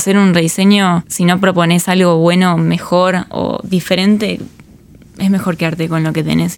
hacer un rediseño, si no propones algo bueno, mejor o diferente, es mejor quedarte con lo que tenés.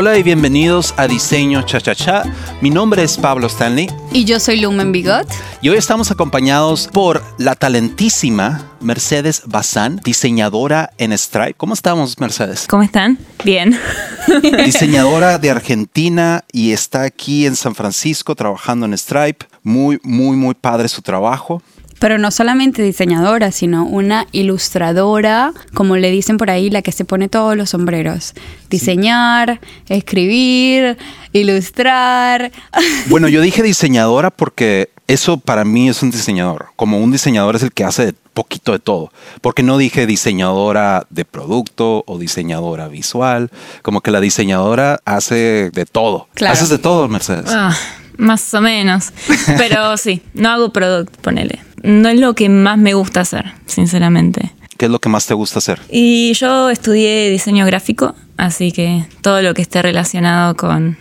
Hola y bienvenidos a Diseño Cha Cha Cha. Mi nombre es Pablo Stanley. Y yo soy Lumen Bigot. Y hoy estamos acompañados por la talentísima Mercedes Bazán, diseñadora en Stripe. ¿Cómo estamos, Mercedes? ¿Cómo están? Bien. diseñadora de Argentina y está aquí en San Francisco trabajando en Stripe. Muy, muy, muy padre su trabajo. Pero no solamente diseñadora, sino una ilustradora, como le dicen por ahí, la que se pone todos los sombreros. Diseñar, escribir, ilustrar. Bueno, yo dije diseñadora porque eso para mí es un diseñador. Como un diseñador es el que hace poquito de todo. Porque no dije diseñadora de producto o diseñadora visual. Como que la diseñadora hace de todo. Claro. Haces de todo, Mercedes. Ah, más o menos. Pero sí, no hago producto, ponele no es lo que más me gusta hacer, sinceramente. ¿Qué es lo que más te gusta hacer? Y yo estudié diseño gráfico, así que todo lo que esté relacionado con...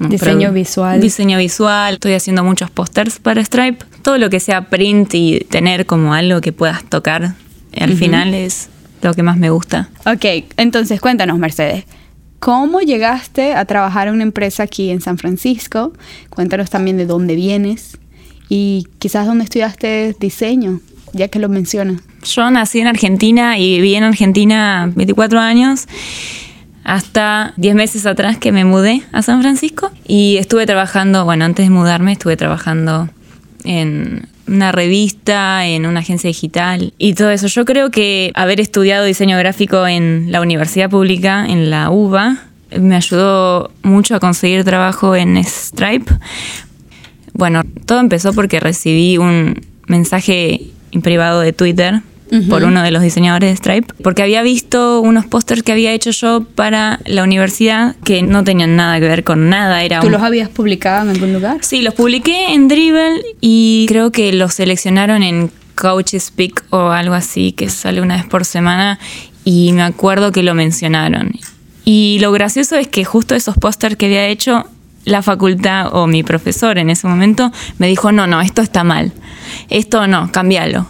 diseño visual. Diseño visual. Estoy haciendo muchos pósters para Stripe. Todo lo que sea print y tener como algo que puedas tocar al final es lo que más me gusta. Ok, entonces cuéntanos, Mercedes. ¿Cómo llegaste a trabajar en una empresa aquí en San Francisco? Cuéntanos también de dónde vienes y quizás dónde estudiaste diseño, ya que lo mencionas. Yo nací en Argentina y viví en Argentina 24 años hasta 10 meses atrás que me mudé a San Francisco y estuve trabajando, bueno, antes de mudarme estuve trabajando en una revista, en una agencia digital y todo eso. Yo creo que haber estudiado diseño gráfico en la universidad pública, en la UBA, me ayudó mucho a conseguir trabajo en Stripe bueno, todo empezó porque recibí un mensaje en privado de Twitter por uno de los diseñadores de Stripe, porque había visto unos pósters que había hecho yo para la universidad que no tenían nada que ver con nada. Era ¿Tú los habías publicado en algún lugar? Sí, los publiqué en Dribble y creo que los seleccionaron en Couch Speak o algo así, que sale una vez por semana, y me acuerdo que lo mencionaron. Y lo gracioso es que justo esos pósters que había hecho la facultad o mi profesor en ese momento me dijo, no, no, esto está mal, esto no, cámbialo.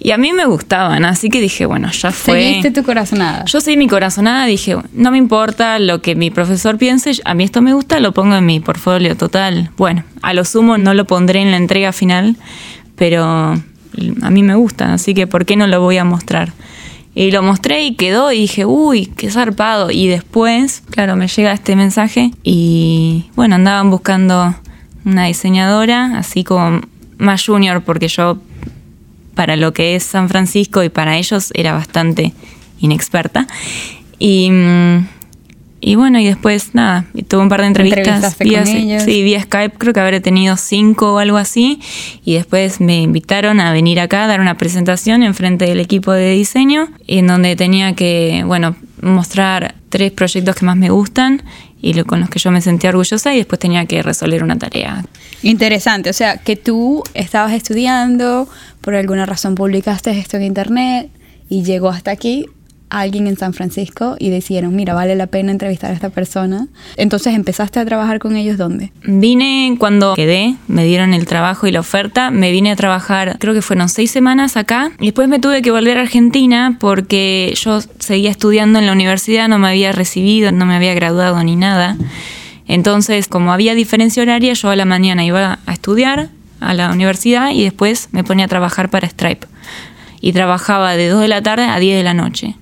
Y a mí me gustaban, así que dije, bueno, ya fue. ¿Seguiste tu corazonada? Yo seguí mi corazonada, dije, no me importa lo que mi profesor piense, a mí esto me gusta, lo pongo en mi portfolio total. Bueno, a lo sumo no lo pondré en la entrega final, pero a mí me gusta, así que ¿por qué no lo voy a mostrar? Y lo mostré y quedó y dije, uy, qué zarpado. Y después, claro, me llega este mensaje y bueno, andaban buscando una diseñadora, así como más junior, porque yo para lo que es San Francisco y para ellos era bastante inexperta. Y mm, y bueno, y después nada, tuve un par de entrevistas vía, sí, vía Skype, creo que habré tenido cinco o algo así, y después me invitaron a venir acá a dar una presentación en frente del equipo de diseño, en donde tenía que, bueno, mostrar tres proyectos que más me gustan y lo, con los que yo me sentía orgullosa y después tenía que resolver una tarea. Interesante, o sea, que tú estabas estudiando, por alguna razón publicaste esto en internet y llegó hasta aquí alguien en San Francisco y decidieron, mira, vale la pena entrevistar a esta persona. Entonces, ¿empezaste a trabajar con ellos dónde? Vine cuando quedé, me dieron el trabajo y la oferta, me vine a trabajar, creo que fueron seis semanas acá, y después me tuve que volver a Argentina porque yo seguía estudiando en la universidad, no me había recibido, no me había graduado ni nada. Entonces, como había diferencia horaria, yo a la mañana iba a estudiar a la universidad y después me ponía a trabajar para Stripe. Y trabajaba de 2 de la tarde a 10 de la noche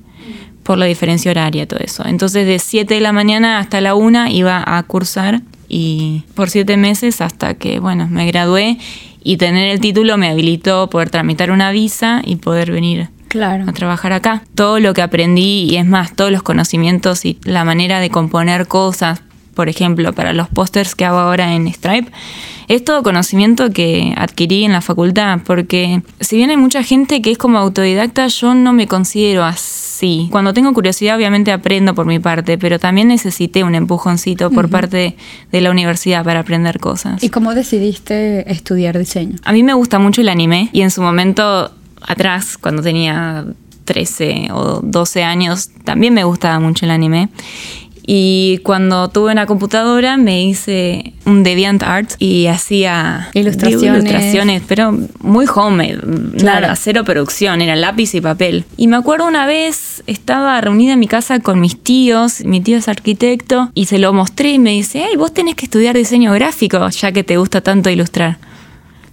por la diferencia horaria, todo eso. Entonces de 7 de la mañana hasta la 1 iba a cursar y por 7 meses hasta que, bueno, me gradué y tener el título me habilitó poder tramitar una visa y poder venir claro. a trabajar acá. Todo lo que aprendí y es más, todos los conocimientos y la manera de componer cosas, por ejemplo, para los pósters que hago ahora en Stripe, es todo conocimiento que adquirí en la facultad, porque si bien hay mucha gente que es como autodidacta, yo no me considero así. Cuando tengo curiosidad, obviamente aprendo por mi parte, pero también necesité un empujoncito por parte de la universidad para aprender cosas. ¿Y cómo decidiste estudiar diseño? A mí me gusta mucho el anime y en su momento atrás, cuando tenía 13 o 12 años, también me gustaba mucho el anime. Y cuando tuve una computadora me hice un DeviantArt y hacía Ilustraciones. ilustraciones, pero muy homemade, nada, cero producción, era lápiz y papel. Y me acuerdo una vez estaba reunida en mi casa con mis tíos, mi tío es arquitecto, y se lo mostré y me dice, hey, vos tenés que estudiar diseño gráfico, ya que te gusta tanto ilustrar.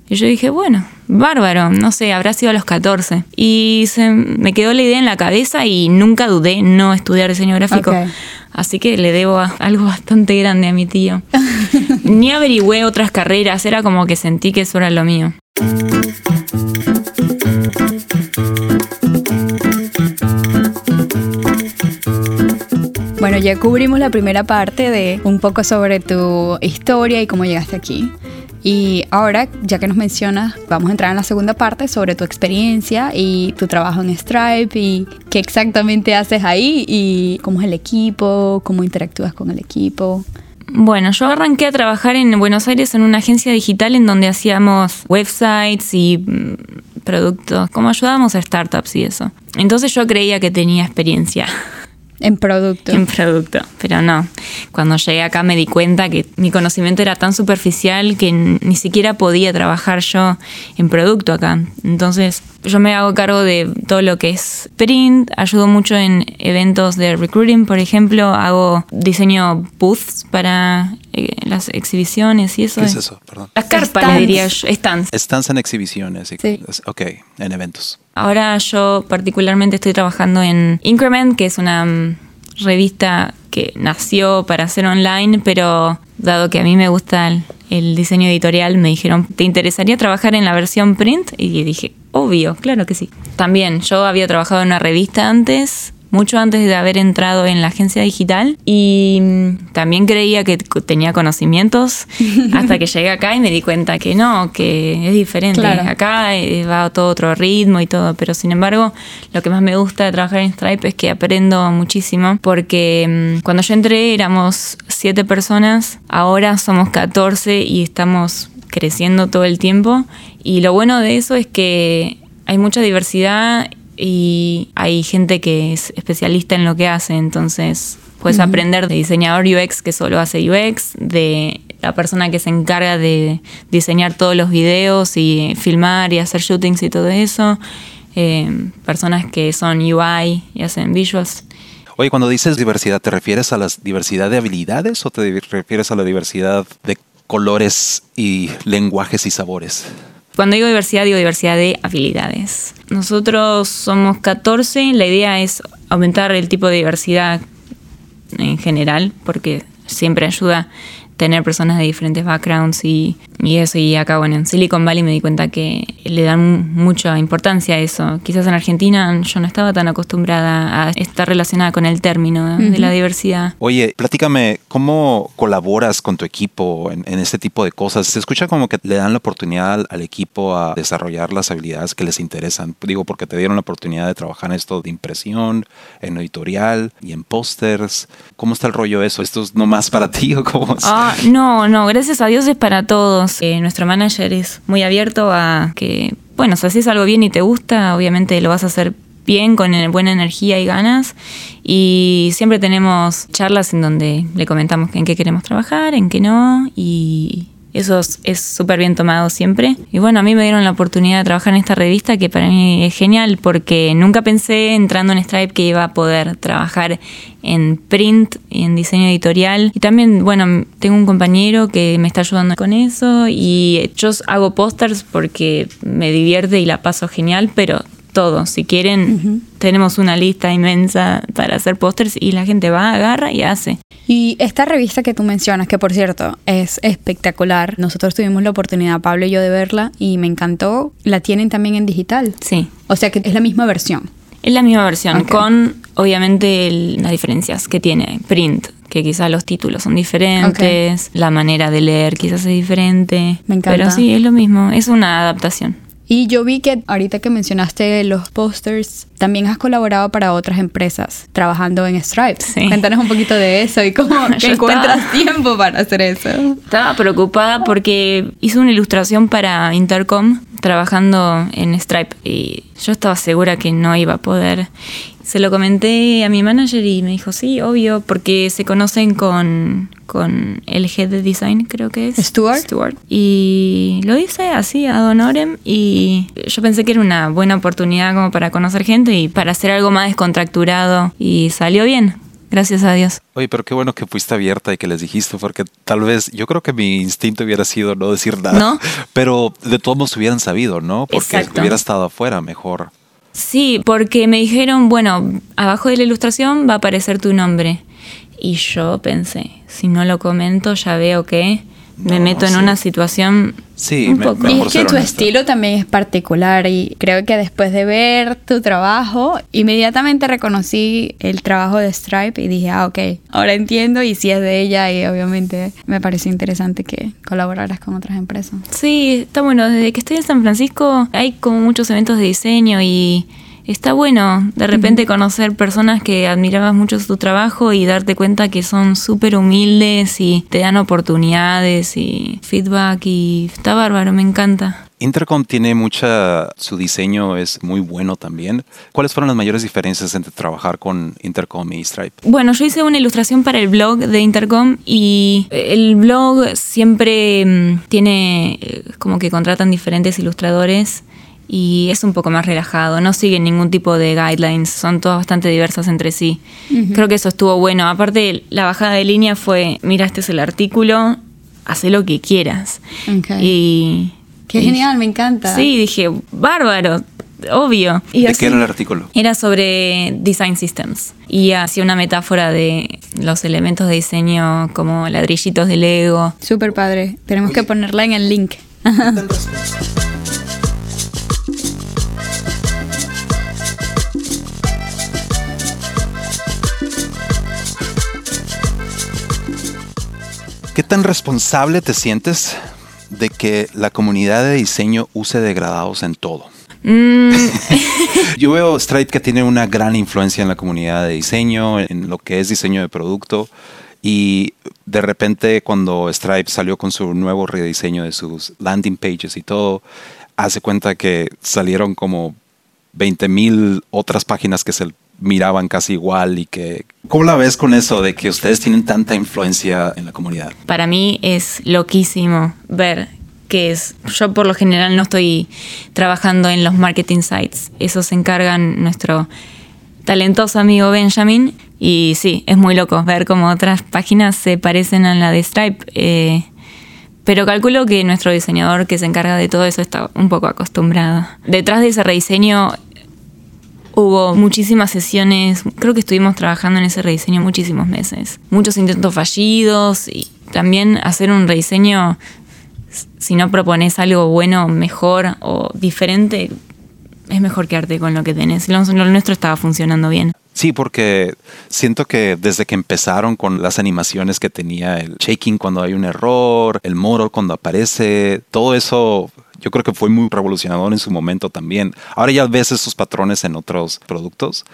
Y yo dije, bueno, bárbaro, no sé, habrá sido a los 14. Y se me quedó la idea en la cabeza y nunca dudé no estudiar diseño gráfico. Así que le debo a- algo bastante grande a mi tío. Ni averigüé otras carreras, era como que sentí que eso era lo mío. Bueno, ya cubrimos la primera parte de un poco sobre tu historia y cómo llegaste aquí. Y ahora, ya que nos mencionas, vamos a entrar en la segunda parte sobre tu experiencia y tu trabajo en Stripe y qué exactamente haces ahí y cómo es el equipo, cómo interactúas con el equipo. Bueno, yo arranqué a trabajar en Buenos Aires en una agencia digital en donde hacíamos websites y mm, productos, como ayudábamos a startups y eso. Entonces yo creía que tenía experiencia En producto. en producto, pero no. Cuando llegué acá me di cuenta que mi conocimiento era tan superficial que ni siquiera podía trabajar yo en producto acá. Entonces yo me hago cargo de todo lo que es print, ayudo mucho en eventos de recruiting, por ejemplo, hago diseño booths para eh, las exhibiciones y eso. ¿Qué es eso? Perdón. Las carpas, diría yo, stands. Stands en exhibiciones. y- Sí. Ok, en eventos. Ahora yo particularmente estoy trabajando en Increment, que es una mm, revista que nació para hacer online, pero dado que a mí me gusta el, el diseño editorial, me dijeron, ¿te interesaría trabajar en la versión print? Y dije, obvio, claro que sí. También yo había trabajado en una revista antes, mucho antes de haber entrado en la agencia digital y mm, también creía que tenía conocimientos hasta que llegué acá y me di cuenta que no, que es diferente. Claro. Acá eh, va todo otro ritmo y todo, pero sin embargo lo que más me gusta de trabajar en Stripe es que aprendo muchísimo porque mm, cuando yo entré éramos siete personas, ahora somos 14 y estamos creciendo todo el tiempo y lo bueno de eso es que hay mucha diversidad y hay gente que es especialista en lo que hace, entonces puedes aprender de diseñador UX que solo hace UX, de la persona que se encarga de diseñar todos los videos y filmar y hacer shootings y todo eso, eh, personas que son UI y hacen visuals. Oye, cuando dices diversidad, ¿te refieres a la diversidad de habilidades o te refieres a la diversidad de colores y lenguajes y sabores? Cuando digo diversidad, digo diversidad de habilidades. Nosotros somos 14, la idea es aumentar el tipo de diversidad en general, porque siempre ayuda tener personas de diferentes backgrounds y, y eso. Y acá, bueno, en Silicon Valley me di cuenta que le dan mucha importancia a eso. Quizás en Argentina yo no estaba tan acostumbrada a estar relacionada con el término de la diversidad. Oye, platícame, ¿cómo colaboras con tu equipo en, en este tipo de cosas? Se escucha como que le dan la oportunidad al, al equipo a desarrollar las habilidades que les interesan. Digo, porque te dieron la oportunidad de trabajar en esto de impresión, en editorial y en pósters. ¿Cómo está el rollo eso? ¿Esto es nomás para ti o cómo es? Ah, no, no, gracias a Dios es para todos. Eh, nuestro manager es muy abierto a que, bueno, si haces algo bien y te gusta, obviamente lo vas a hacer bien, con buena energía y ganas. Y siempre tenemos charlas en donde le comentamos en qué queremos trabajar, en qué no, y eso es- súper bien tomado siempre. Y bueno, a mí me dieron la oportunidad de trabajar en esta revista que para mí es genial porque nunca pensé entrando en Stripe que iba a poder trabajar en print y en diseño editorial. Y también, bueno, tengo un compañero que me está ayudando con eso y yo hago pósters porque me divierte y la paso genial, pero todo, si quieren, tenemos una lista inmensa para hacer pósters y la gente va, agarra y hace. Y esta revista que tú mencionas, que por cierto es espectacular, nosotros tuvimos la oportunidad, Pablo y yo, de verla y me encantó, la tienen también en digital. Sí. O sea que es la misma versión. Es la misma versión, con obviamente el- las diferencias que tiene print, que quizás los títulos son diferentes, la manera de leer quizás es diferente. Me encanta. Pero sí, es lo mismo, es una adaptación. Y yo vi que ahorita que mencionaste los posters, también has colaborado para otras empresas trabajando en Stripe. Sí. Cuéntanos un poquito de eso y cómo que encuentras estaba- tiempo para hacer eso. Estaba preocupada porque hice una ilustración para Intercom trabajando en Stripe y yo estaba segura que no iba a poder. se lo comenté a mi manager y me dijo, sí, obvio, porque se conocen con, con el head de design, creo que es. Stuart. Stuart. Y lo hice así, a honorem, y yo pensé que era una buena oportunidad como para conocer gente y para hacer algo más descontracturado, y salió bien. Gracias a Dios. Oye, pero qué bueno que fuiste abierta y que les dijiste, porque tal vez yo creo que mi instinto hubiera sido no decir nada. ¿No? Pero de todos modos hubieran sabido, ¿no? Porque Exacto. hubiera estado afuera mejor. Sí, porque me dijeron, bueno, abajo de la ilustración va a aparecer tu nombre. Y yo pensé, si no lo comento, ya veo que me No, meto en sí. una situación Sí, un me- poco. Y es que tu honesta. estilo también es particular y creo que después de ver tu trabajo, inmediatamente reconocí el trabajo de Stripe y dije, ah, ok, ahora entiendo y si es de ella y obviamente me pareció interesante que colaboraras con otras empresas. Sí, está bueno. Desde que estoy en San Francisco hay como muchos eventos de diseño y está bueno de repente conocer personas que admirabas mucho su trabajo y darte cuenta que son súper humildes y te dan oportunidades y feedback y está bárbaro, me encanta. Intercom tiene mucha, su diseño es muy bueno también. ¿Cuáles fueron las mayores diferencias entre trabajar con Intercom y Stripe? Bueno, yo hice una ilustración para el blog de Intercom y el blog siempre mm, tiene eh, como que contratan diferentes ilustradores y es un poco más relajado, no siguen ningún tipo de guidelines, son todas bastante diversas entre sí. Creo que eso estuvo bueno. Aparte, la bajada de línea fue, mira, este es el artículo, haz lo que quieras. Ok. Y... Qué y- genial, me encanta. Sí, dije, bárbaro, obvio. Y ¿De así- qué era el artículo? era sobre design systems y hacía una metáfora de los elementos de diseño como ladrillitos de Lego. Súper padre. Tenemos que ponerla en el link. ¿Qué tan responsable te sientes de que la comunidad de diseño use degradados en todo? Mm, Yo veo Stripe que tiene una gran influencia en la comunidad de diseño, en lo que es diseño de producto. Y de repente cuando Stripe salió con su nuevo rediseño de sus landing pages y todo, hace cuenta que salieron como 20 mil otras páginas que se miraban casi igual y que... ¿Cómo la ves con eso de que ustedes tienen tanta influencia en la comunidad? para mí es loquísimo ver que es. Yo por lo general no estoy trabajando en los marketing sites. Eso se encargan nuestro talentoso amigo Benjamin. Y sí, es muy loco ver cómo otras páginas se parecen a la de Stripe. eh, pero calculo que nuestro diseñador que se encarga de todo eso está un poco acostumbrado. Detrás de ese rediseño hubo muchísimas sesiones, creo que estuvimos trabajando en ese rediseño muchísimos meses. Muchos intentos fallidos y también hacer un rediseño, si no propones algo bueno, mejor o diferente, es mejor quedarte con lo que tenés. Lo, nuestro estaba funcionando bien. Sí, porque siento que desde que empezaron con las animaciones que tenía el shaking cuando hay un error, el motor cuando aparece, todo eso yo creo que fue muy revolucionador en su momento también. Ahora ya ves esos patrones en otros productos,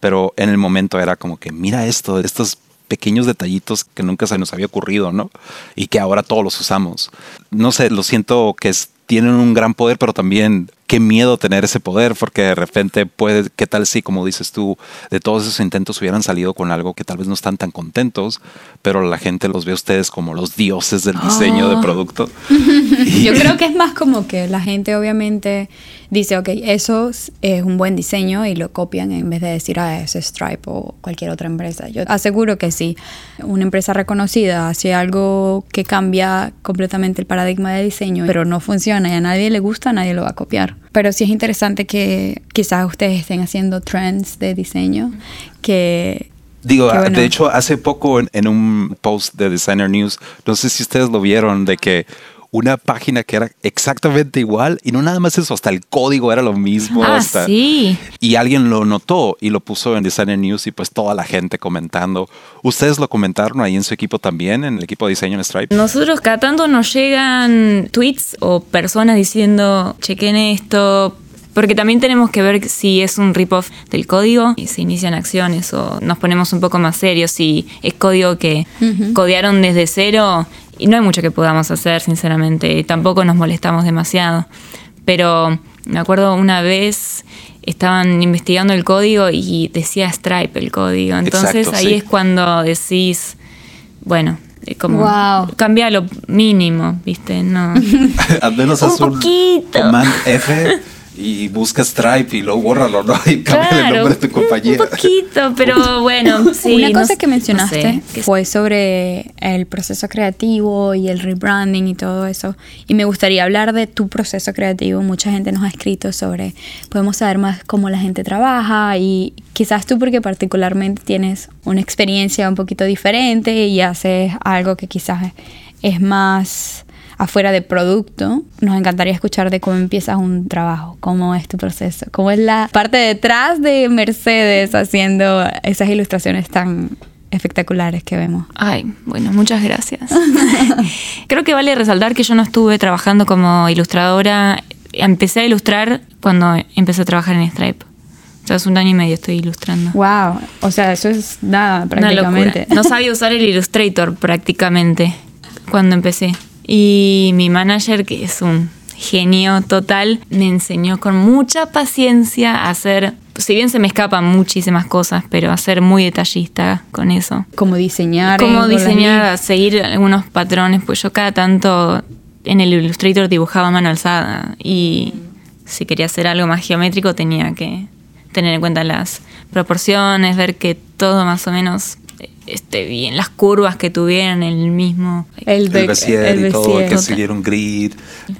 pero en el momento era como que mira esto, estos pequeños detallitos que nunca se nos había ocurrido, ¿no? Y que ahora todos los usamos. No sé, lo siento que tienen un gran poder, pero también qué miedo tener ese poder, porque de repente puede, qué tal si, como dices tú, de todos esos intentos hubieran salido con algo que tal vez no están tan contentos, pero la gente los ve a ustedes como los dioses del diseño de producto. Y- Yo creo que es más como que la gente obviamente dice, ok, eso es es un buen diseño y lo copian en vez de decir, ah, es Stripe o cualquier otra empresa. Yo aseguro que si una empresa reconocida hace algo que cambia completamente el paradigma de diseño, pero no funciona y a nadie le gusta, nadie lo va a copiar. Pero sí es interesante que quizás ustedes estén haciendo trends de diseño que... Digo, bueno. de hecho, hace poco en, en un post de Designer News, no sé si ustedes lo vieron, de que una página que era exactamente igual y no nada más eso, hasta el código era lo mismo. ah, hasta- sí. Y alguien lo notó y lo puso en Designer News y pues toda la gente comentando. ¿Ustedes lo comentaron ahí en su equipo también, en el equipo de diseño en Stripe? Nosotros cada tanto nos llegan tweets o personas diciendo, chequen esto, porque también tenemos que ver si es un rip-off del código y se inician acciones o nos ponemos un poco más serios si es código que codearon desde cero y no hay mucho que podamos hacer, sinceramente, tampoco nos molestamos demasiado. Pero me acuerdo una vez estaban investigando el código y decía Stripe el código. Entonces Exacto, ahí sí. es cuando decís, bueno, eh, como Wow. cambia lo mínimo, ¿viste? No. Al menos Un un poquito. Command F y busca Stripe y luego bórralo, ¿no? Y cambia el Claro, nombre de tu compañía. Un poquito, pero bueno, sí. Una cosa que no mencionaste sé, fue sobre el proceso creativo y el rebranding y todo eso. Y me gustaría hablar de tu proceso creativo. Mucha gente nos ha escrito sobre, podemos saber más cómo la gente trabaja y quizás tú porque particularmente tienes una experiencia un poquito diferente y haces algo que quizás es más afuera de producto, nos encantaría escuchar de cómo empiezas un trabajo, cómo es tu proceso, cómo es la parte detrás de Mercedes haciendo esas ilustraciones tan espectaculares que vemos. Ay, bueno, muchas gracias. Creo que vale resaltar que yo no estuve trabajando como ilustradora. Empecé a ilustrar cuando empecé a trabajar en Stripe. O sea, hace un año y medio estoy ilustrando. Wow, o sea, eso es nada Una locura. No sabía usar el Illustrator prácticamente cuando empecé. Y mi manager, que es un genio total, me enseñó con mucha paciencia a hacer, si bien se me escapan muchísimas cosas, pero a ser muy detallista con eso. Cómo diseñar. Cómo eh, diseñar, a seguir algunos patrones, pues yo cada tanto en el Illustrator dibujaba mano alzada y si quería hacer algo más geométrico tenía que tener en cuenta las proporciones, ver que todo más o menos esté bien, las curvas que tuvieran el mismo... El, El y todo, que seguir un grid,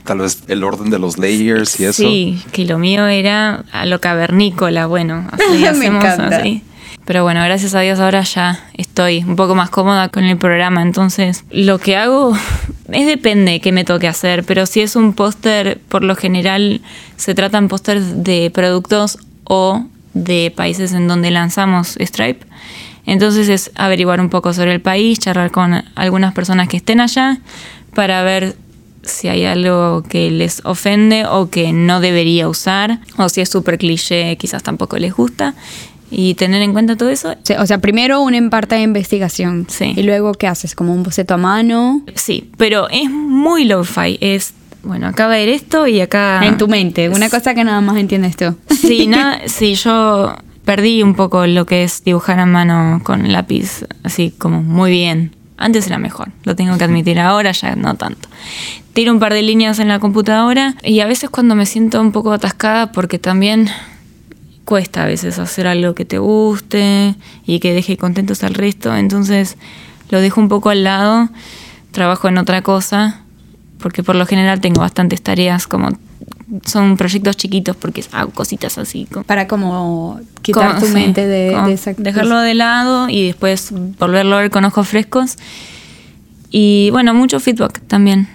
tal vez el orden de los layers y eso. Sí, que lo mío era a lo cavernícola, bueno, así Me hacemos encanta. así. Pero bueno, gracias a Dios ahora ya estoy un poco más cómoda con el programa, entonces lo que hago es depende qué me toque hacer, pero si es un póster, por lo general se tratan pósters de productos o de países en donde lanzamos Stripe. Entonces es averiguar un poco sobre el país, charlar con algunas personas que estén allá para ver si hay algo que les ofende o que no debería usar, o si es súper cliché, quizás tampoco les gusta. Y tener en cuenta todo eso, O sea, primero una parte de investigación. Sí. Y luego, ¿qué haces? Como un boceto a mano. sí, pero es muy low-fi. Es, bueno, acá va a ir esto y acá... En tu mente. Una cosa que nada más entiendes tú. Sí, nada, sí, yo perdí un poco lo que es dibujar a mano con lápiz, así como muy bien. Antes era mejor, lo tengo que admitir ahora, ya no tanto. Tiro un par de líneas en la computadora y a veces cuando me siento un poco atascada, porque también cuesta a veces hacer algo que te guste y que deje contentos al resto, entonces lo dejo un poco al lado, trabajo en otra cosa, porque por lo general tengo bastantes tareas como son proyectos chiquitos porque hago cositas así como Para como quitar como- tu sí, mente de, de esa dejarlo de lado y después volverlo a ver con ojos frescos. Y bueno mucho feedback también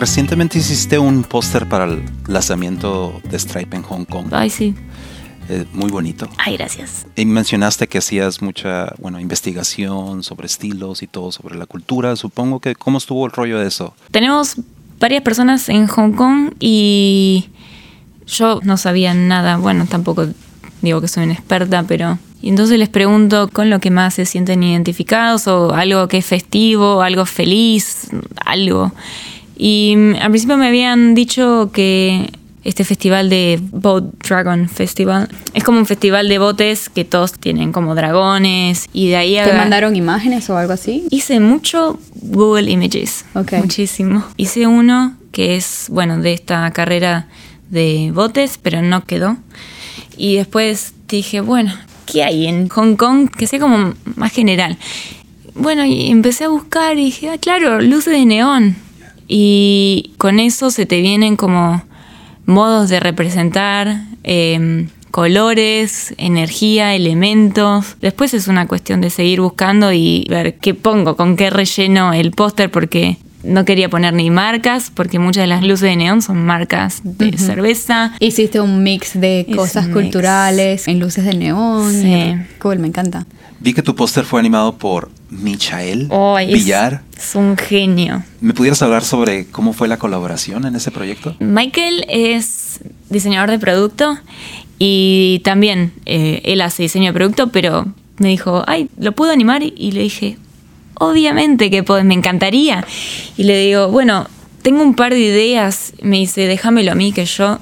Recientemente hiciste un póster para el lanzamiento de Stripe en Hong Kong. ay sí Eh, muy bonito. ay gracias Y mencionaste que hacías mucha, bueno, investigación sobre estilos y todo sobre la cultura. Supongo que, ¿cómo estuvo el rollo de eso? tenemos varias personas en Hong Kong y yo no sabía nada bueno tampoco digo que soy una experta pero y entonces les pregunto con lo que más se sienten identificados o algo que es festivo algo feliz algo y mm, al principio me habían dicho que este festival de Boat Dragon Festival es como un festival de botes que todos tienen como dragones y de ahí ¿Te mandaron imágenes o algo así? Hice mucho Google Images. Ok. Muchísimo. Hice uno que es, bueno, de esta carrera de botes, pero no quedó. Y después dije, bueno, ¿qué hay en Hong Kong que sea como más general? Bueno, y empecé a buscar y dije, ah, claro, luces de neón. Y con eso se te vienen como modos de representar, eh, colores, energía, elementos. Después es una cuestión de seguir buscando y ver qué pongo, con qué relleno el póster, porque no quería poner ni marcas, porque muchas de las luces de neón son marcas de cerveza. Hiciste un mix de cosas mix. culturales, en luces de neón. Sí. Cool, me encanta. Vi que tu póster fue animado por Michael Oh, es- Villar. Es un genio. ¿Me pudieras hablar sobre cómo fue la colaboración en ese proyecto? Michael es diseñador de producto Y también eh, él hace diseño de producto, pero me dijo, ay, ¿lo puedo animar? Y le dije, obviamente que puedo, me encantaría. Y le digo, bueno, tengo un par de ideas. Me dice, déjamelo a mí que yo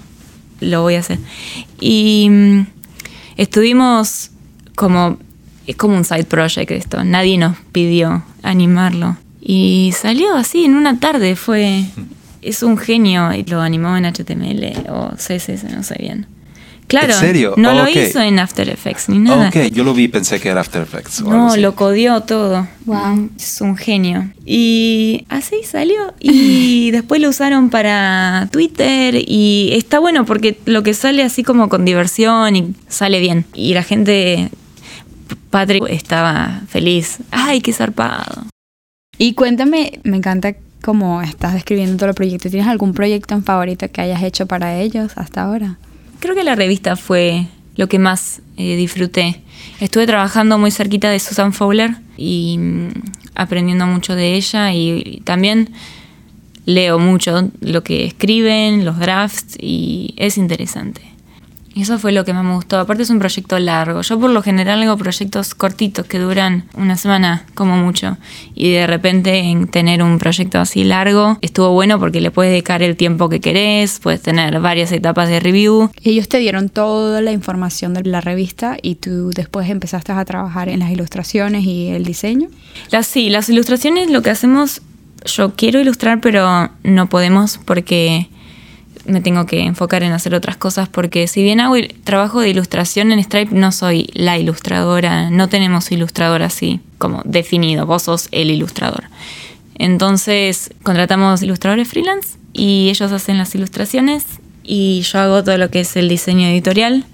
lo voy a hacer. Y mm, estuvimos como, es como un side project esto, nadie nos pidió animarlo. Y salió así en una tarde, fue, es un genio y lo animó en HTML o CSS, no sé bien. Claro, ¿En serio? no lo hizo en After Effects ni nada. Ok, yo lo vi y pensé que era After Effects. o algo No, así. lo codió todo. Wow. Es un genio. Y así salió. Y después lo usaron para Twitter. Y está bueno porque lo que sale así como con diversión y sale bien. Y la gente, Patrick estaba feliz. ¡Ay, qué zarpado! Y cuéntame, me encanta cómo estás describiendo todo el proyecto. ¿Tienes algún proyecto en favorito que hayas hecho para ellos hasta ahora? Creo que la revista fue lo que más eh, disfruté. Estuve trabajando muy cerquita de Susan Fowler y mm, aprendiendo mucho de ella y, y también leo mucho lo que escriben, los drafts y es interesante. Y eso fue lo que más me gustó. Aparte es un proyecto largo. Yo por lo general hago proyectos cortitos que duran una semana como mucho. Y de repente en tener un proyecto así largo estuvo bueno porque le puedes dedicar el tiempo que querés, puedes tener varias etapas de review. Ellos te dieron toda la información de la revista y tú después empezaste a trabajar en las ilustraciones y el diseño. Las, sí, las ilustraciones lo que hacemos, yo quiero ilustrar, pero no podemos porque me tengo que enfocar en hacer otras cosas porque si bien hago il- trabajo de ilustración en Stripe, no soy la ilustradora, no tenemos ilustrador así como definido, vos sos el ilustrador. Entonces contratamos ilustradores freelance y ellos hacen las ilustraciones y yo hago todo lo que es el diseño editorial.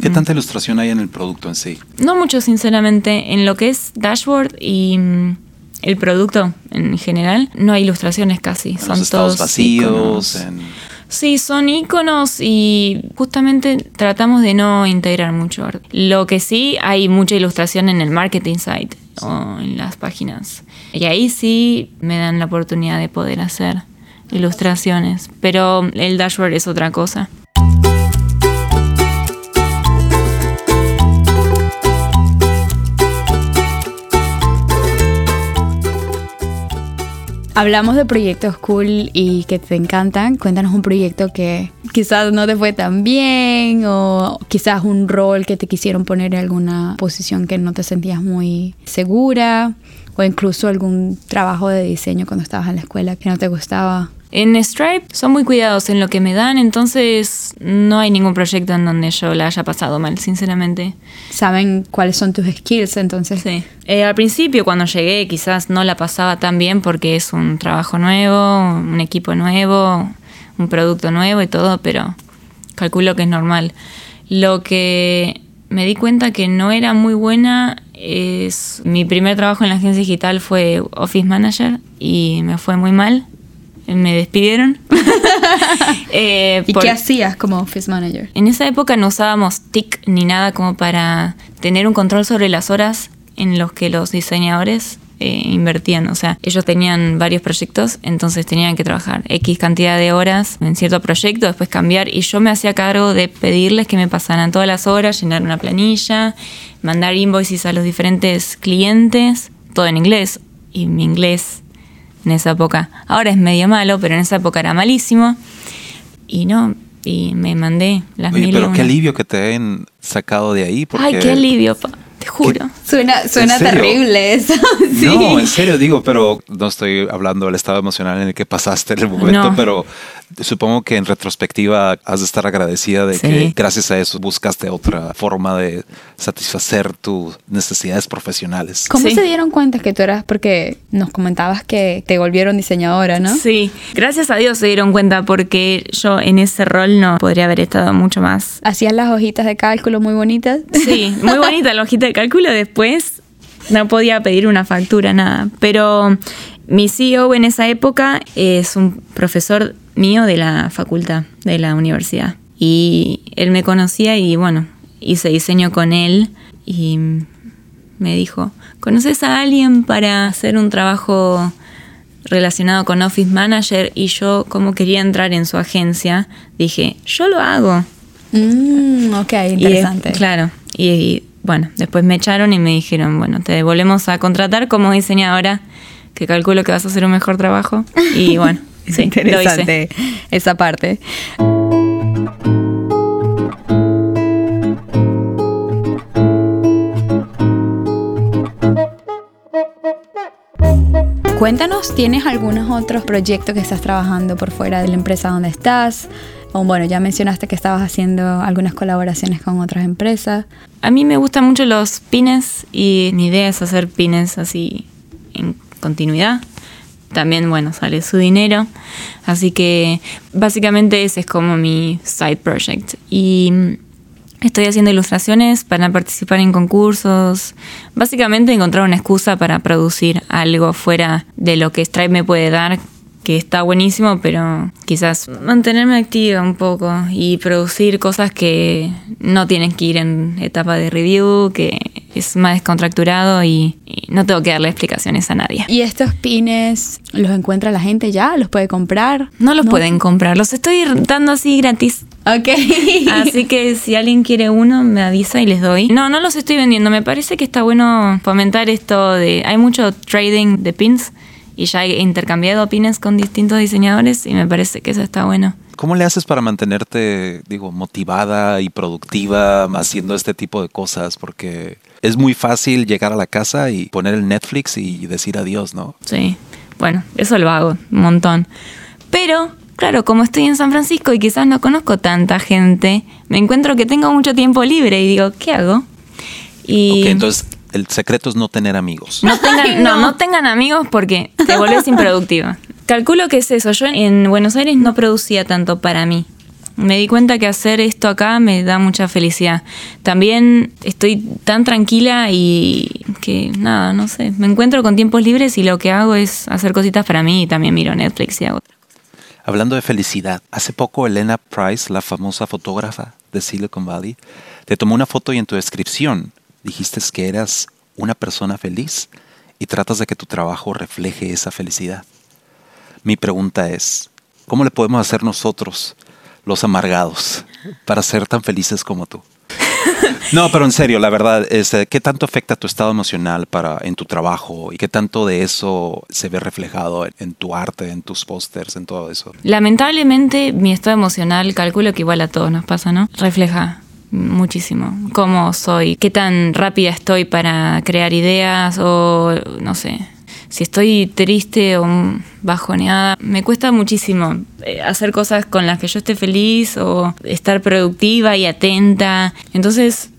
¿Qué tanta ilustración hay en el producto en sí? No mucho, sinceramente, en lo que es dashboard y mm, el producto en general, no hay ilustraciones casi. En son los estados todos vacíos, en... Sí, son iconos y justamente tratamos de no integrar mucho arte. Lo que sí, hay mucha ilustración en el marketing site o en las páginas. Y ahí sí me dan la oportunidad de poder hacer ilustraciones, pero el dashboard es otra cosa. Hablamos de proyectos cool y que te encantan. Cuéntanos un proyecto que quizás no te fue tan bien o quizás un rol que te quisieron poner en alguna posición que no te sentías muy segura o incluso algún trabajo de diseño cuando estabas en la escuela que no te gustaba. En Stripe son muy cuidados en lo que me dan, entonces no hay ningún proyecto en donde yo la haya pasado mal, sinceramente. Saben cuáles son tus skills, entonces Sí. Eh, al principio, cuando llegué, quizás no la pasaba tan bien porque es un trabajo nuevo, un equipo nuevo, un producto nuevo y todo, pero calculo que es normal. Lo que me di cuenta que no era muy buena es mi primer trabajo en la agencia digital fue Office Manager y me fue muy mal. Me despidieron. Eh, ¿Y por- qué hacías como office manager? en esa época no usábamos TIC ni nada como para tener un control sobre las horas en los que los diseñadores eh, invertían. O sea, ellos tenían varios proyectos, entonces tenían que trabajar X cantidad de horas en cierto proyecto, después cambiar. Y yo me hacía cargo de pedirles que me pasaran todas las horas, llenar una planilla, mandar invoices a los diferentes clientes, todo en inglés. Y mi inglés en esa época, ahora es medio malo, pero en esa época era malísimo. Y no, y me mandé las Oye, mil y pero qué alivio que te hayan sacado de ahí. Porque... Ay, qué alivio, pa, te juro. Suena, suena serio? terrible eso. sí. No, en serio digo, pero no estoy hablando del estado emocional en el que pasaste en el momento, No. pero supongo que en retrospectiva has de estar agradecida de Sí. que gracias a eso buscaste otra forma de satisfacer tus necesidades profesionales. ¿Cómo Sí. se dieron cuenta que tú eras, porque nos comentabas que te volvieron diseñadora, ¿no? Sí, gracias a Dios se dieron cuenta porque yo en ese rol no podría haber estado mucho más. Hacías las hojitas de cálculo muy bonitas. Sí, muy bonita la hojita de cálculo. Después no podía pedir una factura, nada. Pero mi CEO en esa época es un profesor mío de la facultad, de la universidad. Y él me conocía y bueno, hice diseño con él y me dijo, ¿conoces a alguien para hacer un trabajo relacionado con Office Manager? Y yo como quería entrar en su agencia, dije, yo lo hago. Mm, ok, Y, interesante. claro. Y, y, bueno, después me echaron y me dijeron, bueno, te volvemos a contratar como diseñadora, que calculo que vas a hacer un mejor trabajo. Y bueno, sí, lo hice. interesante esa parte. Cuéntanos, ¿tienes algunos otros proyectos que estás trabajando por fuera de la empresa donde estás? O bueno, ya mencionaste que estabas haciendo algunas colaboraciones con otras empresas. A mí me gustan mucho los pines y mi idea es hacer pines así continuidad. También, bueno, sale su dinero. Así que básicamente ese es como mi side project. Y mm, estoy haciendo ilustraciones para participar en concursos. Básicamente encontrar una excusa para producir algo fuera de lo que Stripe me puede dar que está buenísimo, pero quizás mantenerme activa un poco y producir cosas que no tienen que ir en etapa de review, que es más descontracturado y, y no tengo que darle explicaciones a nadie. ¿Y estos pines los encuentra la gente ya? ¿Los puede comprar? No los pueden comprar, los estoy dando así gratis. Ok. Así que si alguien quiere uno, me avisa y les doy. No, no los estoy vendiendo. Me parece que está bueno fomentar esto de... Hay mucho trading de pins y ya he intercambiado pines con distintos diseñadores y me parece que eso está bueno. ¿Cómo le haces para mantenerte, digo, motivada y productiva haciendo este tipo de cosas? Porque es muy fácil llegar a la casa y poner el Netflix y decir adiós, ¿no? Sí, bueno, eso lo hago un montón. Pero, claro, como estoy en San Francisco y quizás no conozco tanta gente, me encuentro que tengo mucho tiempo libre y digo, ¿qué hago? Y Ok, entonces el secreto es no tener amigos. no tengan, no. no tengan amigos porque te volvés improductiva. Calculo que es eso. Yo en Buenos Aires no producía tanto para mí. Me di cuenta que hacer esto acá me da mucha felicidad. También estoy tan tranquila y que nada, no sé. Me encuentro con tiempos libres y lo que hago es hacer cositas para mí y también miro Netflix y hago Hablando de felicidad, hace poco Elena Price, la famosa fotógrafa de Silicon Valley, te tomó una foto y en tu descripción dijiste que eras una persona feliz y tratas de que tu trabajo refleje esa felicidad. Mi pregunta es, ¿cómo le podemos hacer nosotros, los amargados, para ser tan felices como tú? No, pero en serio, la verdad es, eh, ¿qué tanto afecta tu estado emocional para, en tu trabajo y qué tanto de eso se ve reflejado en, en tu arte, en tus pósters, en todo eso? Lamentablemente, mi estado emocional, calculo que igual a todos nos pasa, ¿no? Refleja muchísimo cómo soy, qué tan rápida estoy para crear ideas o no sé. Si estoy triste o bajoneada, me cuesta muchísimo eh, hacer cosas con las que yo esté feliz o estar productiva y atenta. Entonces,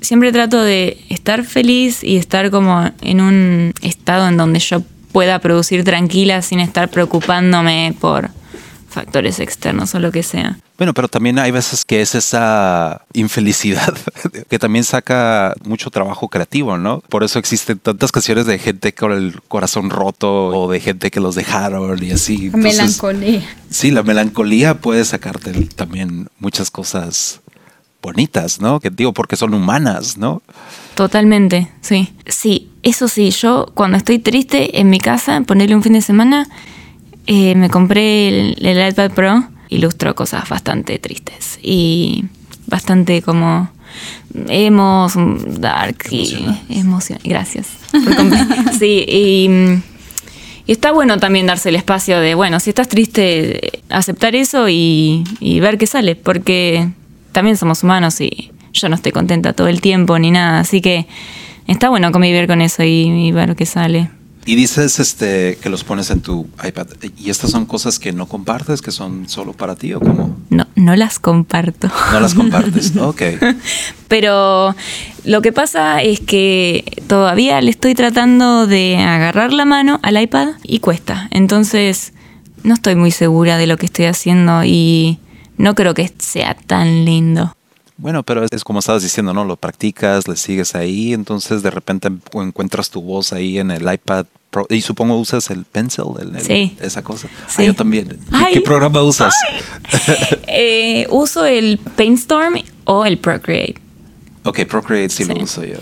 siempre trato de estar feliz y estar como en un estado en donde yo pueda producir tranquila sin estar preocupándome por factores externos o lo que sea. Bueno, pero también hay veces que es esa infelicidad que también saca mucho trabajo creativo, ¿no? Por eso existen tantas canciones de gente con el corazón roto o de gente que los dejaron y así. Entonces, Melancolía. Sí, la melancolía puede sacarte también muchas cosas bonitas, ¿no? Que digo, porque son humanas, ¿no? Totalmente, sí. Sí, eso sí, yo cuando estoy triste en mi casa, ponerle un fin de semana, eh, me compré el, el iPad Pro, ilustro cosas bastante tristes y bastante como emos, dark y emoción. Gracias. por sí, y, y está bueno también darse el espacio de, bueno, si estás triste, aceptar eso y, y ver qué sale, porque también somos humanos y yo no estoy contenta todo el tiempo ni nada, así que está bueno convivir con eso y, y ver qué sale. Y dices este, que los pones en tu iPad. ¿Y estas son cosas que no compartes, que son solo para ti o cómo? No, no las comparto. No las compartes. ok. Pero lo que pasa es que todavía le estoy tratando de agarrar la mano al iPad y cuesta. Entonces no estoy muy segura de lo que estoy haciendo y no creo que sea tan lindo. Bueno, pero es como estabas diciendo, ¿no? Lo practicas, le sigues ahí, entonces de repente encuentras tu voz ahí en el iPad Pro. Y supongo usas el Pencil, el- el- Sí. esa cosa. Ah, Sí. yo también. ¿Qué, Ay. qué programa usas? Eh, uso el Paintstorm o el Procreate. Ok, Procreate sí, lo uso yo.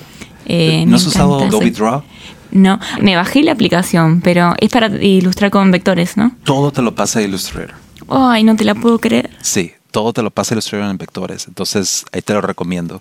Eh, ¿No has usado Adobe. Draw? No, me bajé la aplicación, pero es para ilustrar con vectores, ¿no? Todo te lo pasa a Illustrator. Ay, no te la puedo creer. Sí, todo te lo pasa Illustrator en vectores. Entonces, ahí te lo recomiendo.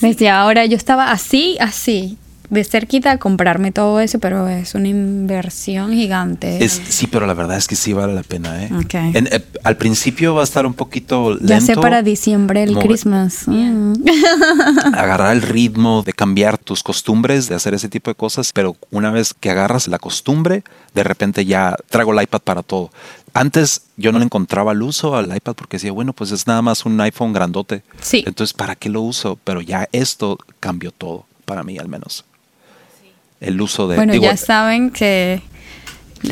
Desde ahora yo estaba así, así, de cerquita a comprarme todo eso, pero es una inversión gigante. Es, sí, pero la verdad es que sí vale la pena. ¿eh? Ok. En- eh, al principio va a estar un poquito lento. ya sé para diciembre el Christmas. Mm. agarrar el ritmo de cambiar tus costumbres, de hacer ese tipo de cosas, pero una vez que agarras la costumbre, de repente ya traigo el iPad para todo. Antes yo no le encontraba el uso al iPad porque decía, bueno, pues es nada más un iPhone grandote. Sí. Entonces, ¿para qué lo uso? Pero ya esto cambió todo, para mí al menos. El uso de... Bueno, digo, ya saben que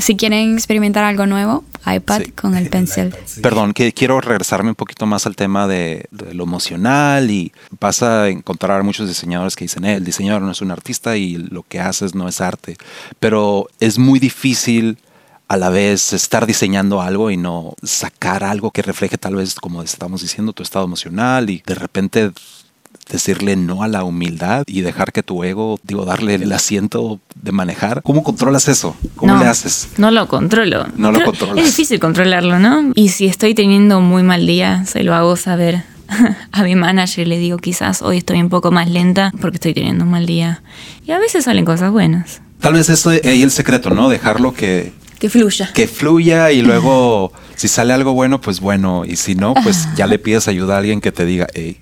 si quieren experimentar algo nuevo, iPad Sí. con el pencil. Perdón, que quiero regresarme un poquito más al tema de, de lo emocional y vas a encontrar muchos diseñadores que dicen, "Eh, el diseñador no es un artista y lo que haces no es arte, pero es muy difícil a la vez estar diseñando algo y no sacar algo que refleje tal vez, como estamos diciendo, tu estado emocional y de repente decirle no a la humildad y dejar que tu ego, digo, darle el asiento de manejar. ¿Cómo controlas eso? ¿Cómo No, le haces? No lo controlo. No lo controlas. Es difícil controlarlo, ¿no? Y si estoy teniendo un muy mal día, se lo hago saber a mi manager. Le digo, quizás hoy estoy un poco más lenta porque estoy teniendo un mal día. Y a veces salen cosas buenas. Tal vez esto es ahí el secreto, ¿no? Dejarlo que, Que fluya. que fluya y luego si sale algo bueno, pues bueno, y si no, pues ya le pides ayuda a alguien que te diga, hey,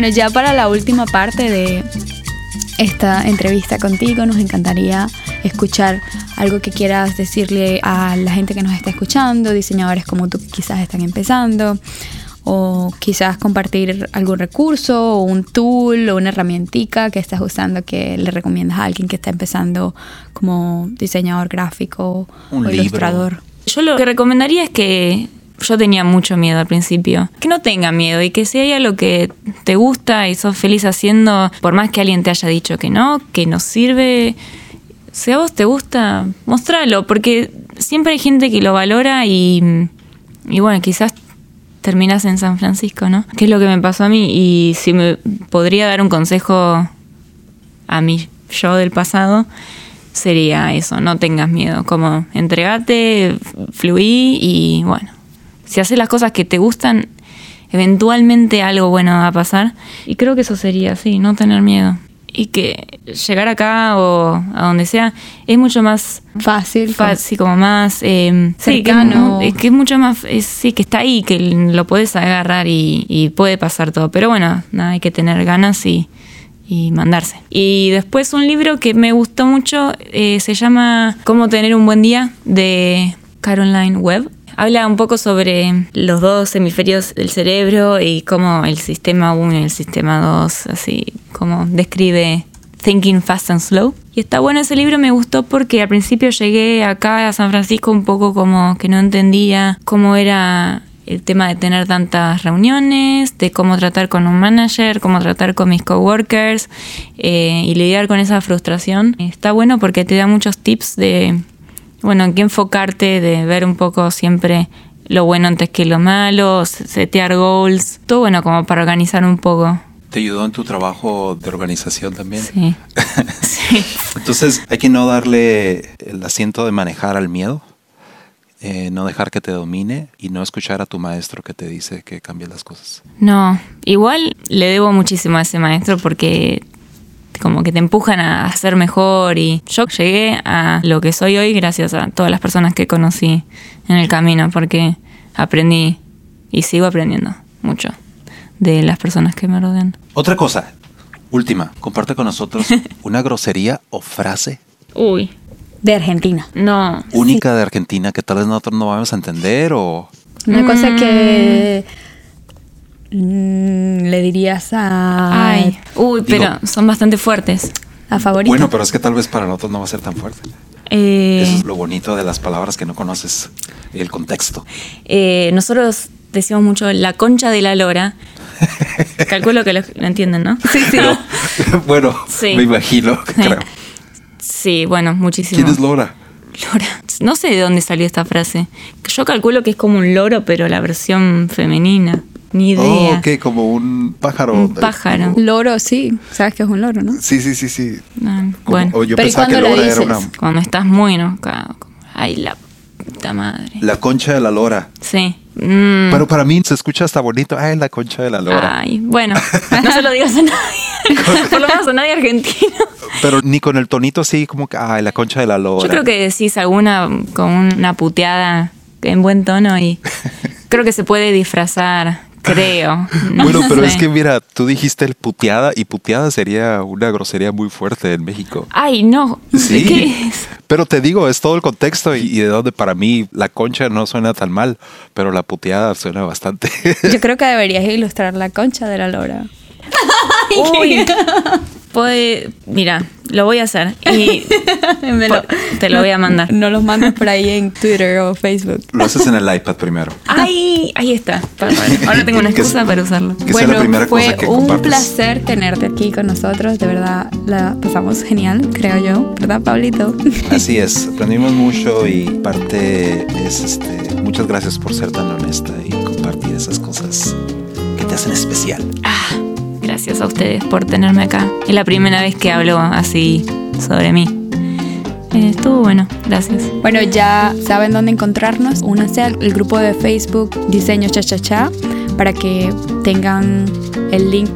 Bueno, ya para la última parte de esta entrevista contigo, nos encantaría escuchar algo que quieras decirle a la gente que nos está escuchando, diseñadores como tú que quizás están empezando, o quizás compartir algún recurso o un tool o una herramientica que estás usando que le recomiendas a alguien que está empezando como diseñador gráfico Un o libro. ilustrador. Yo lo que recomendaría es que yo tenía mucho miedo al principio. Que no tenga miedo y que si hay algo que te gusta y sos feliz haciendo, por más que alguien te haya dicho que no, que no sirve, si a vos te gusta, mostralo, porque siempre hay gente que lo valora y, y bueno, quizás terminas en San Francisco, ¿no? Que es lo que me pasó a mí y si me podría dar un consejo a mí, yo del pasado, sería eso, no tengas miedo, como entregate, fluí y bueno, si haces las cosas que te gustan, eventualmente algo bueno va a pasar. Y creo que eso sería así, no tener miedo. Y que llegar acá o a donde sea es mucho más Fácil. fácil, como más eh, sí, que es Cercano. que es mucho más, es- sí, que está ahí, que lo puedes agarrar y, y puede pasar todo. Pero bueno, nada, hay que tener ganas y, y mandarse. Y después un libro que me gustó mucho eh, se llama Cómo tener un buen día de Caroline Webb. Habla un poco sobre los dos hemisferios del cerebro y cómo el sistema 1 y el sistema 2, así como describe Thinking Fast and Slow. Y está bueno ese libro, me gustó porque al principio llegué acá a San Francisco un poco como que no entendía cómo era el tema de tener tantas reuniones, de cómo tratar con un manager, cómo tratar con mis coworkers eh, y lidiar con esa frustración. Está bueno porque te da muchos tips de, bueno, en qué enfocarte, de ver un poco siempre lo bueno antes que lo malo, setear goals, todo bueno como para organizar un poco. ¿te ayudó en tu trabajo de organización también? Sí. sí. Entonces hay que no darle el asiento de manejar al miedo, eh, no dejar que te domine y no escuchar a tu maestro que te dice que cambies las cosas. No, igual le debo muchísimo a ese maestro porque como que te empujan a ser mejor y yo llegué a lo que soy hoy gracias a todas las personas que conocí en el camino porque aprendí y sigo aprendiendo mucho de las personas que me rodean. Otra cosa, última, comparte con nosotros una grosería o frase Uy, De Argentina. no. única de Argentina que tal vez nosotros no vamos a entender o Una cosa que mm, le dirías a, Ay, uy, Digo- pero son bastante fuertes. a favorito. bueno, pero es que tal vez para nosotros no va a ser tan fuerte. Eh, Eso es lo bonito de las palabras que no conoces el contexto. Eh, nosotros decimos mucho la concha de la lora. Calculo que lo, lo entienden, ¿no? Sí, sí. bueno, Sí. me imagino, creo. Sí, bueno, muchísimo. ¿Quién es Lora? Lora. No sé de dónde salió esta frase. Yo calculo que es como un loro, pero la versión femenina. Ni idea. Oh, ok, como un pájaro. Un pájaro. Loro, sí. Sabes que es un loro, ¿no? Sí, sí, sí, sí. Ah, Como- bueno, o yo Pero ¿y pensaba que cuándo la Lora era dices? una. cuando estás muy enojado. como, Ay, la puta madre. La concha de la lora. Sí. Mm. Pero para mí se escucha hasta bonito. Ay, la concha de la lora. Ay, bueno, no se lo digas a nadie. Por lo menos a nadie argentino. Pero ni con el tonito así como que, ay, la concha de la lora. Yo creo que decís alguna con una puteada en buen tono y creo que se puede disfrazar, creo. No Bueno, pero sé. es que mira, tú dijiste el puteada y puteada sería una grosería muy fuerte en México. Ay, no. Sí. ¿Qué es? Pero te digo, es todo el contexto y, y de donde para mí la concha no suena tan mal, pero la puteada suena bastante. Yo creo que deberías ilustrar la concha de la lora. Uy. Puede, mira, lo voy a hacer y Me lo- te lo voy a mandar. No los mandes por ahí en Twitter o Facebook. Lo haces en el iPad primero. Ay, ahí está. Ahora tengo una Que- excusa para usarlo. Que sea la primera fue cosa que un compartes. placer tenerte aquí con nosotros. De verdad, la pasamos genial, creo yo. ¿Verdad, Pablito? Así es, aprendimos mucho y parte es este, muchas gracias por ser tan honesta y compartir esas cosas que te hacen especial. Ah, gracias a ustedes por tenerme acá. Es la primera vez que hablo así sobre mí. Eh, estuvo bueno, gracias. Bueno, ya saben dónde encontrarnos. Únanse al el grupo de Facebook Diseño Cha Cha Cha para que tengan el link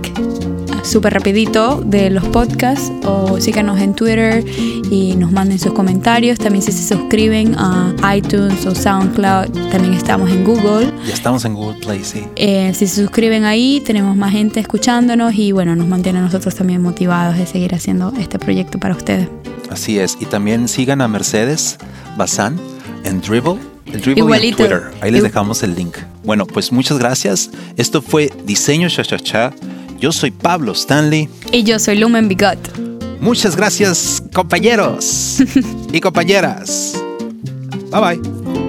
súper rapidito de los podcasts o síganos en Twitter y nos manden sus comentarios. También si se suscriben a iTunes o SoundCloud, también estamos en Google. Ya estamos en Google Play, sí. Eh, si se suscriben ahí, tenemos más gente escuchándonos y bueno, nos mantiene a nosotros también motivados de seguir haciendo este proyecto para ustedes. Así es. Y también sigan a Mercedes Bazán en Dribble. El Dribble en. Twitter. Ahí les dejamos el link. Bueno, pues muchas gracias. Esto fue Diseño Cha Cha Cha. Yo soy Pablo Stanley. Y yo soy Lumen Bigot. Muchas gracias, compañeros y compañeras. Bye bye.